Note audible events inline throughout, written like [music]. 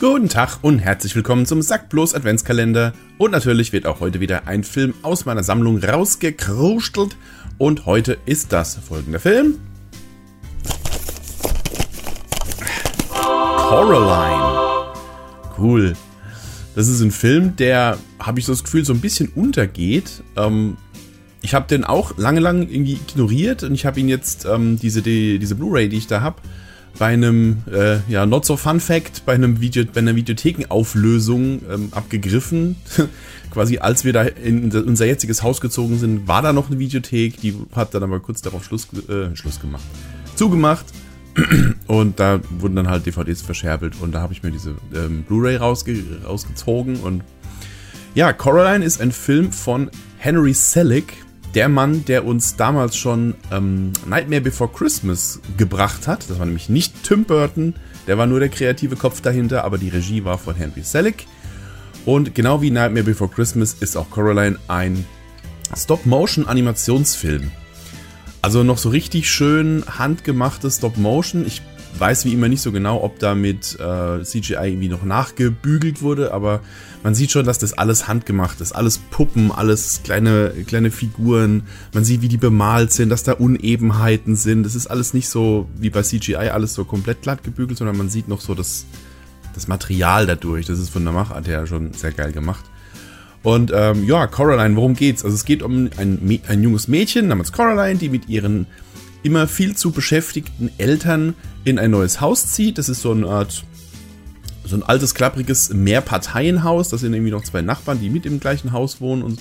Guten Tag und herzlich willkommen zum Sack bloß Adventskalender. Und natürlich wird auch heute wieder ein Film aus meiner Sammlung rausgekrustelt. Und heute ist das folgende Film. Coraline. Cool. Das ist ein Film, der, habe ich so das Gefühl, so ein bisschen untergeht. Ähm, ich habe den auch lange, lange irgendwie ignoriert und ich habe ihn jetzt, ähm, diese, die, diese Blu-ray, die ich da habe, bei einem, äh, ja, not so fun fact, bei, einem Video, bei einer Videothekenauflösung ähm, abgegriffen. [laughs] Quasi als wir da in unser jetziges Haus gezogen sind, war da noch eine Videothek, die hat dann aber kurz darauf Schluss, äh, Schluss gemacht. Zugemacht. [clears throat] Und da wurden dann halt DVDs verscherbelt und da habe ich mir diese ähm, Blu-ray rausge rausgezogen und ja, Coraline ist ein Film von Henry Selick, der Mann, der uns damals schon ähm, Nightmare Before Christmas gebracht hat. Das war nämlich nicht Tim Burton, der war nur der kreative Kopf dahinter, aber die Regie war von Henry Selick. Und genau wie Nightmare Before Christmas ist auch Coraline ein Stop-Motion-Animationsfilm. Also noch so richtig schön handgemachtes Stop-Motion. Ich weiß wie immer nicht so genau, ob da mit äh, CGI irgendwie noch nachgebügelt wurde, aber man sieht schon, dass das alles handgemacht ist. Alles Puppen, alles kleine, kleine Figuren. Man sieht, wie die bemalt sind, dass da Unebenheiten sind. Das ist alles nicht so wie bei CGI alles so komplett glatt gebügelt, sondern man sieht noch so das, das Material dadurch. Das ist von der Machart her schon sehr geil gemacht. Und ähm, ja, Coraline, worum geht's? Also es geht um ein, ein junges Mädchen namens Coraline, die mit ihren immer viel zu beschäftigten Eltern in ein neues Haus zieht. Das ist so eine Art, so ein altes, klappriges Mehrparteienhaus. Das sind irgendwie noch zwei Nachbarn, die mit im gleichen Haus wohnen und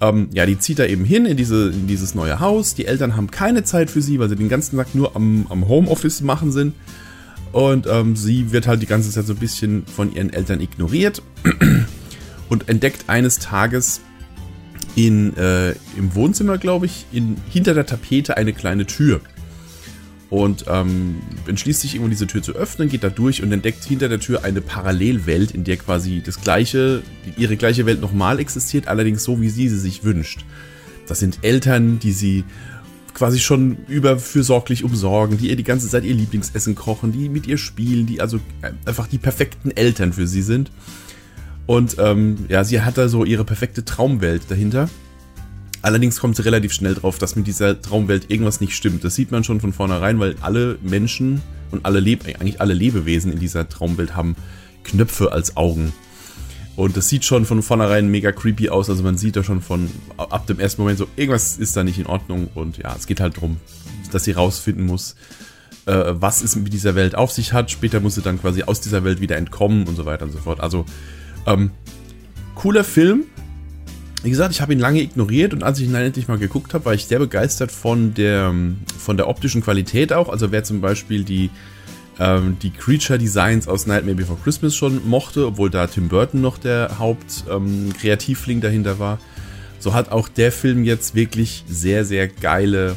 ähm, ja, die zieht da eben hin in, diese, in dieses neue Haus. Die Eltern haben keine Zeit für sie, weil sie den ganzen Tag nur am, am Homeoffice machen sind. Und ähm, sie wird halt die ganze Zeit so ein bisschen von ihren Eltern ignoriert [clears throat] und entdeckt eines Tages in, äh, im Wohnzimmer, glaube ich, in, hinter der Tapete eine kleine Tür. Und ähm, entschließt sich irgendwo diese Tür zu öffnen, geht da durch und entdeckt hinter der Tür eine Parallelwelt, in der quasi das gleiche, ihre gleiche Welt nochmal existiert, allerdings so, wie sie sie sich wünscht. Das sind Eltern, die sie quasi schon überfürsorglich umsorgen, die ihr die ganze Zeit ihr Lieblingsessen kochen, die mit ihr spielen, die also äh, einfach die perfekten Eltern für sie sind. Und ähm, ja, sie hat da so ihre perfekte Traumwelt dahinter. Allerdings kommt sie relativ schnell drauf, dass mit dieser Traumwelt irgendwas nicht stimmt. Das sieht man schon von vornherein, weil alle Menschen und alle Leb eigentlich alle Lebewesen in dieser Traumwelt haben Knöpfe als Augen. Und das sieht schon von vornherein mega creepy aus. Also man sieht da schon von ab dem ersten Moment so, irgendwas ist da nicht in Ordnung. Und ja, es geht halt darum, dass sie rausfinden muss, äh, was es mit dieser Welt auf sich hat. Später muss sie dann quasi aus dieser Welt wieder entkommen und so weiter und so fort. Also ähm, cooler Film. Wie gesagt, ich habe ihn lange ignoriert und als ich ihn dann endlich mal geguckt habe, war ich sehr begeistert von der, von der optischen Qualität auch. Also wer zum Beispiel die, ähm, die Creature Designs aus Nightmare Before Christmas schon mochte, obwohl da Tim Burton noch der Hauptkreativling ähm, dahinter war, so hat auch der Film jetzt wirklich sehr, sehr geile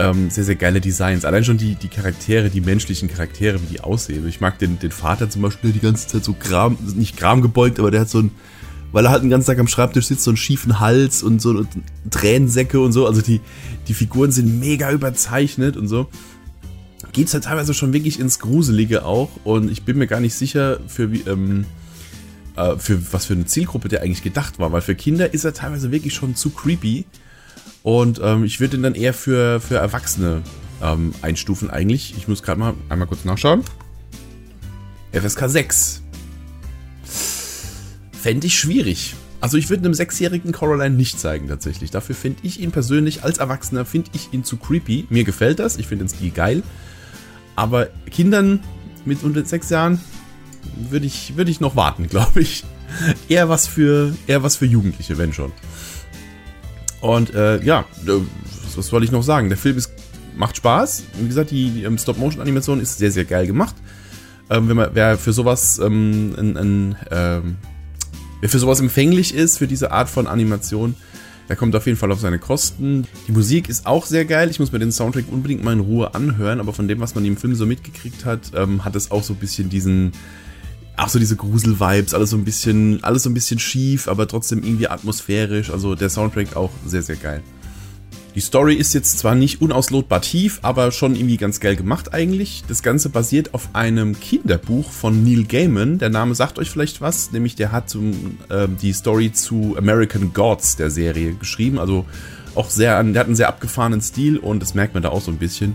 ähm, sehr, sehr geile Designs. Allein schon die, die Charaktere, die menschlichen Charaktere, wie die aussehen. Ich mag den, den Vater zum Beispiel, der die ganze Zeit so Kram, nicht Kram gebeugt, aber der hat so ein, weil er halt den ganzen Tag am Schreibtisch sitzt, so einen schiefen Hals und so Tränensäcke und so. Also die, die Figuren sind mega überzeichnet und so. Geht's halt teilweise schon wirklich ins Gruselige auch und ich bin mir gar nicht sicher, für wie, ähm, äh, für was für eine Zielgruppe der eigentlich gedacht war, weil für Kinder ist er teilweise wirklich schon zu creepy. Und ähm, ich würde ihn dann eher für, für Erwachsene ähm, einstufen eigentlich. Ich muss gerade mal einmal kurz nachschauen. FSK 6. Fände ich schwierig. Also ich würde einem sechsjährigen Coraline nicht zeigen tatsächlich. Dafür finde ich ihn persönlich als Erwachsener, finde ich ihn zu creepy. Mir gefällt das, ich finde den Stil geil. Aber Kindern mit unter sechs Jahren würde ich, würd ich noch warten, [laughs] glaube ich. Eher was, für, eher was für Jugendliche, wenn schon. Und äh, ja, äh, was soll ich noch sagen? Der Film ist, macht Spaß. Wie gesagt, die, die ähm, Stop-Motion-Animation ist sehr, sehr geil gemacht. Ähm, wenn man, wer für sowas ähm, ein, ein, ähm, wer für sowas empfänglich ist, für diese Art von Animation, der kommt auf jeden Fall auf seine Kosten. Die Musik ist auch sehr geil. Ich muss mir den Soundtrack unbedingt mal in Ruhe anhören, aber von dem, was man im Film so mitgekriegt hat, ähm, hat es auch so ein bisschen diesen auch so diese Grusel-Vibes, alles so ein bisschen, alles so ein bisschen schief, aber trotzdem irgendwie atmosphärisch. Also der Soundtrack auch sehr, sehr geil. Die Story ist jetzt zwar nicht unauslotbar tief, aber schon irgendwie ganz geil gemacht eigentlich. Das Ganze basiert auf einem Kinderbuch von Neil Gaiman. Der Name sagt euch vielleicht was, nämlich der hat zum, äh, die Story zu American Gods der Serie geschrieben. Also auch sehr, der hat einen sehr abgefahrenen Stil und das merkt man da auch so ein bisschen.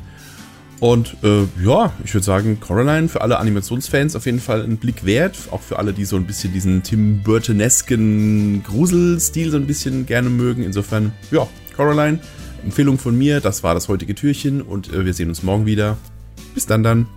Und äh, ja, ich würde sagen, Coraline für alle Animationsfans auf jeden Fall ein Blick wert. Auch für alle, die so ein bisschen diesen Tim Burtonesken Gruselstil so ein bisschen gerne mögen. Insofern, ja, Coraline, Empfehlung von mir. Das war das heutige Türchen und äh, wir sehen uns morgen wieder. Bis dann dann.